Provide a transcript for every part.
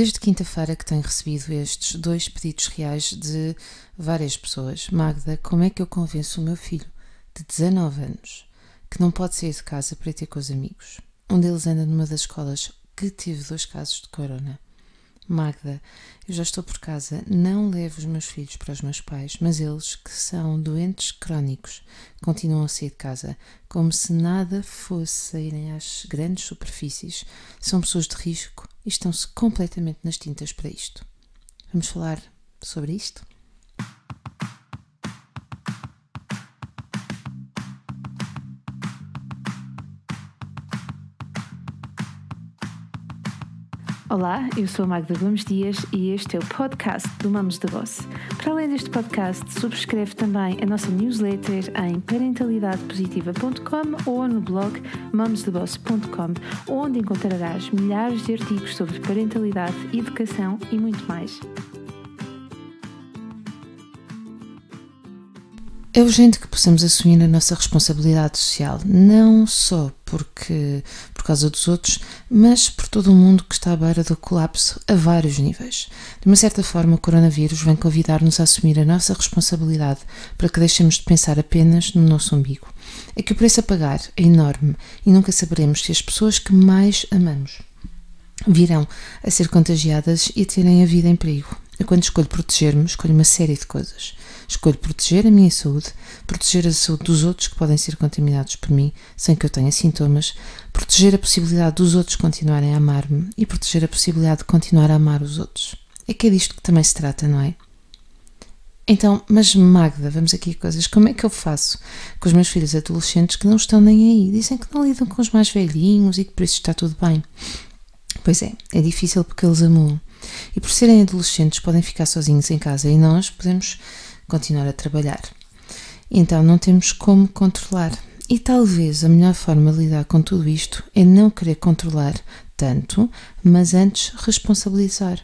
Desde quinta-feira que tenho recebido estes dois pedidos reais de várias pessoas. Magda, como é que eu convenço o meu filho de 19 anos que não pode sair de casa para ir ter com os amigos? Um deles anda numa das escolas que teve dois casos de corona. Magda, eu já estou por casa, não levo os meus filhos para os meus pais, mas eles, que são doentes crónicos, continuam a sair de casa, como se nada fosse saírem às grandes superfícies. São pessoas de risco e estão-se completamente nas tintas para isto. Vamos falar sobre isto? Olá, eu sou a Magda Gomes Dias e este é o podcast do Mamos da Voz. Para além deste podcast, subscreve também a nossa newsletter em parentalidadepositiva.com ou no blog mamosdavoz.com, onde encontrarás milhares de artigos sobre parentalidade, educação e muito mais. É urgente que possamos assumir a nossa responsabilidade social, não só porque por causa dos outros, mas por todo o mundo que está à beira do colapso a vários níveis. De uma certa forma, o coronavírus vem convidar-nos a assumir a nossa responsabilidade para que deixemos de pensar apenas no nosso umbigo. É que o preço a pagar é enorme e nunca saberemos se as pessoas que mais amamos virão a ser contagiadas e a terem a vida em perigo. Eu, quando escolho proteger-me, escolho uma série de coisas. Escolho proteger a minha saúde, proteger a saúde dos outros que podem ser contaminados por mim sem que eu tenha sintomas, proteger a possibilidade dos outros continuarem a amar-me e proteger a possibilidade de continuar a amar os outros. É que é disto que também se trata, não é? Então, mas Magda, vamos aqui a coisas. Como é que eu faço com os meus filhos adolescentes que não estão nem aí? Dizem que não lidam com os mais velhinhos e que por isso está tudo bem. Pois é, é difícil porque eles amam. E por serem adolescentes podem ficar sozinhos em casa e nós podemos continuar a trabalhar. Então não temos como controlar. E talvez a melhor forma de lidar com tudo isto é não querer controlar tanto, mas antes responsabilizar.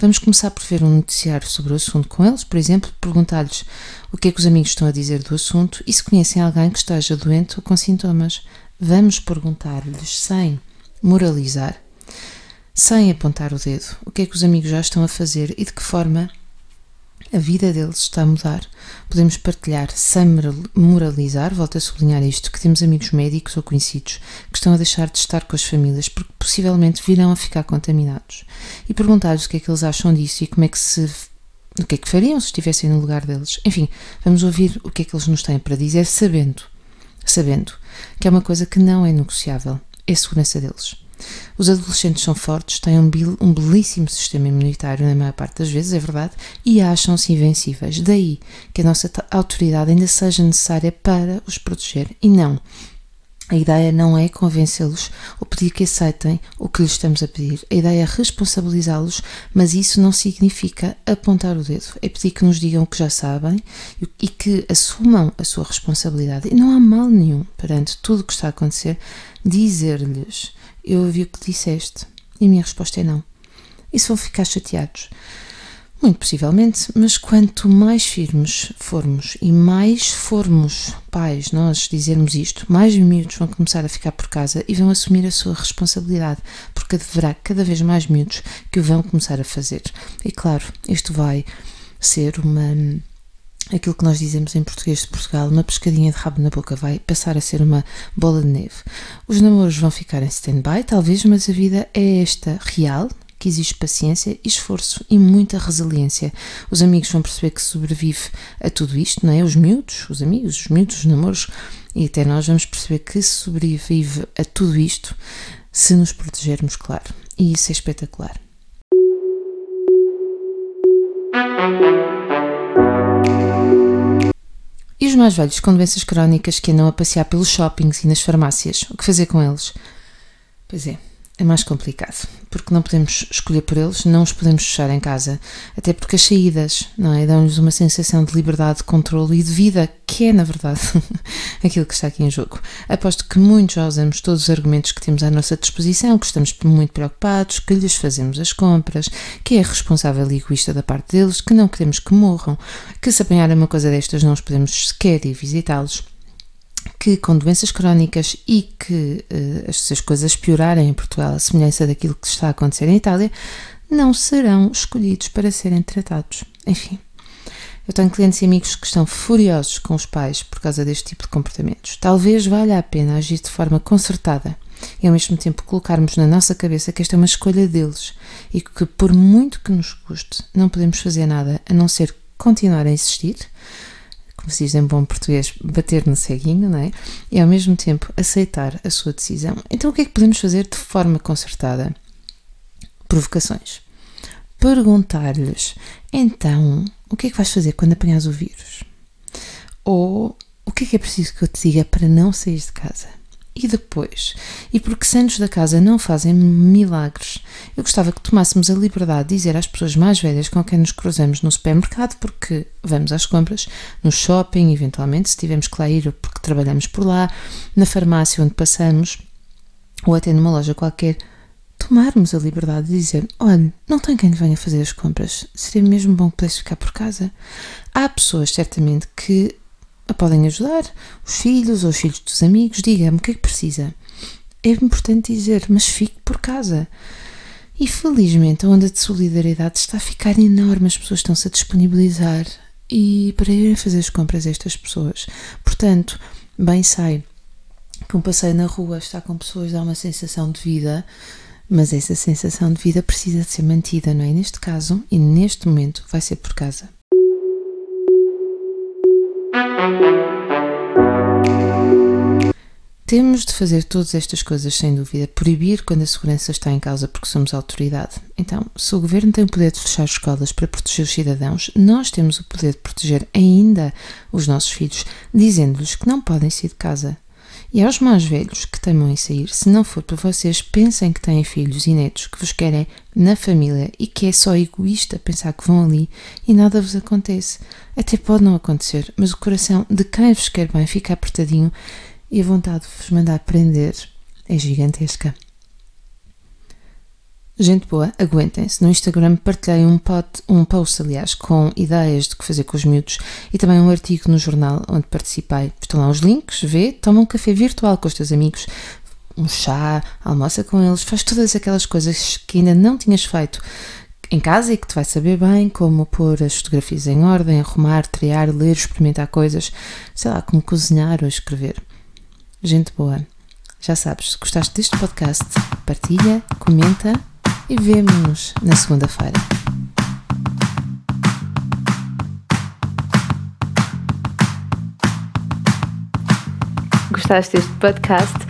Vamos começar por ver um noticiário sobre o assunto com eles, por exemplo, perguntar-lhes o que é que os amigos estão a dizer do assunto e se conhecem alguém que esteja doente ou com sintomas. Vamos perguntar-lhes sem moralizar sem apontar o dedo, o que é que os amigos já estão a fazer e de que forma a vida deles está a mudar. Podemos partilhar sem moralizar, volto a sublinhar isto, que temos amigos médicos ou conhecidos que estão a deixar de estar com as famílias porque possivelmente virão a ficar contaminados e perguntar-lhes o que é que eles acham disso e como é que se o que é que fariam se estivessem no lugar deles. Enfim, vamos ouvir o que é que eles nos têm para dizer, sabendo, sabendo que é uma coisa que não é negociável, é a segurança deles. Os adolescentes são fortes, têm um, um belíssimo sistema imunitário, na maior parte das vezes, é verdade, e acham-se invencíveis. Daí que a nossa autoridade ainda seja necessária para os proteger e não. A ideia não é convencê-los ou pedir que aceitem o que lhes estamos a pedir. A ideia é responsabilizá-los, mas isso não significa apontar o dedo. É pedir que nos digam o que já sabem e que assumam a sua responsabilidade. E não há mal nenhum perante tudo o que está a acontecer dizer-lhes eu ouvi o que disseste. E a minha resposta é não. E se vão ficar chateados? Muito possivelmente, mas quanto mais firmes formos e mais formos pais nós dizermos isto, mais miúdos vão começar a ficar por casa e vão assumir a sua responsabilidade, porque haverá cada vez mais miúdos que o vão começar a fazer. E claro, isto vai ser uma aquilo que nós dizemos em português de Portugal, uma pescadinha de rabo na boca, vai passar a ser uma bola de neve. Os namoros vão ficar em stand-by, talvez, mas a vida é esta real, que exige paciência, esforço e muita resiliência. Os amigos vão perceber que sobrevive a tudo isto, não é? Os miúdos, os amigos, os miúdos, os namoros, e até nós vamos perceber que sobrevive a tudo isto se nos protegermos, claro. E isso é espetacular. E os mais velhos com doenças crónicas que andam a passear pelos shoppings e nas farmácias, o que fazer com eles? Pois é, é mais complicado, porque não podemos escolher por eles, não os podemos fechar em casa, até porque as saídas, não é, dão-lhes uma sensação de liberdade, de controle e de vida, que é, na verdade, aquilo que está aqui em jogo. Aposto que muitos já usamos todos os argumentos que temos à nossa disposição, que estamos muito preocupados, que lhes fazemos as compras, que é responsável e egoísta da parte deles, que não queremos que morram, que se apanharem uma coisa destas não os podemos sequer ir visitá-los que com doenças crónicas e que uh, as, as coisas piorarem em Portugal, a semelhança daquilo que está a acontecer em Itália, não serão escolhidos para serem tratados. Enfim. Eu tenho clientes e amigos que estão furiosos com os pais por causa deste tipo de comportamentos. Talvez valha a pena agir de forma concertada e ao mesmo tempo colocarmos na nossa cabeça que esta é uma escolha deles e que, por muito que nos custe, não podemos fazer nada a não ser continuar a insistir, como se diz em bom português, bater no ceguinho, não é? E ao mesmo tempo aceitar a sua decisão. Então, o que é que podemos fazer de forma concertada? Provocações. Perguntar-lhes, então, o que é que vais fazer quando apanhas o vírus? Ou o que é que é preciso que eu te diga para não sair de casa? E depois? E porque santos da casa não fazem milagres, eu gostava que tomássemos a liberdade de dizer às pessoas mais velhas com quem nos cruzamos no supermercado, porque vamos às compras, no shopping, eventualmente, se tivermos que lá ir porque trabalhamos por lá, na farmácia onde passamos, ou até numa loja qualquer, tomarmos a liberdade de dizer: olha, não tem quem venha fazer as compras, seria mesmo bom que pudesse ficar por casa. Há pessoas, certamente, que podem ajudar, os filhos ou os filhos dos amigos, diga-me o que é que precisa. É importante dizer, mas fique por casa. E felizmente a onda de solidariedade está a ficar enorme, as pessoas estão-se a disponibilizar e para irem fazer as compras estas pessoas. Portanto, bem sei que um passeio na rua está com pessoas dá uma sensação de vida, mas essa sensação de vida precisa de ser mantida, não é? Neste caso e neste momento vai ser por casa. Temos de fazer todas estas coisas sem dúvida, proibir quando a segurança está em causa porque somos autoridade. Então, se o governo tem o poder de fechar escolas para proteger os cidadãos, nós temos o poder de proteger ainda os nossos filhos, dizendo-lhes que não podem sair de casa. E aos mais velhos que temam em sair, se não for para vocês, pensem que têm filhos e netos que vos querem na família e que é só egoísta pensar que vão ali e nada vos acontece. Até pode não acontecer, mas o coração de quem vos quer bem fica apertadinho e a vontade de vos mandar prender é gigantesca. Gente boa, aguentem-se. No Instagram partilhei um, pot, um post, aliás, com ideias de que fazer com os miúdos e também um artigo no jornal onde participei. Estão lá os links, vê, toma um café virtual com os teus amigos, um chá, almoça com eles, faz todas aquelas coisas que ainda não tinhas feito em casa e que te vai saber bem, como pôr as fotografias em ordem, arrumar, triar, ler, experimentar coisas, sei lá, como cozinhar ou escrever. Gente boa, já sabes, se gostaste deste podcast, partilha, comenta e vemo-nos na segunda-feira. Gostaste deste podcast?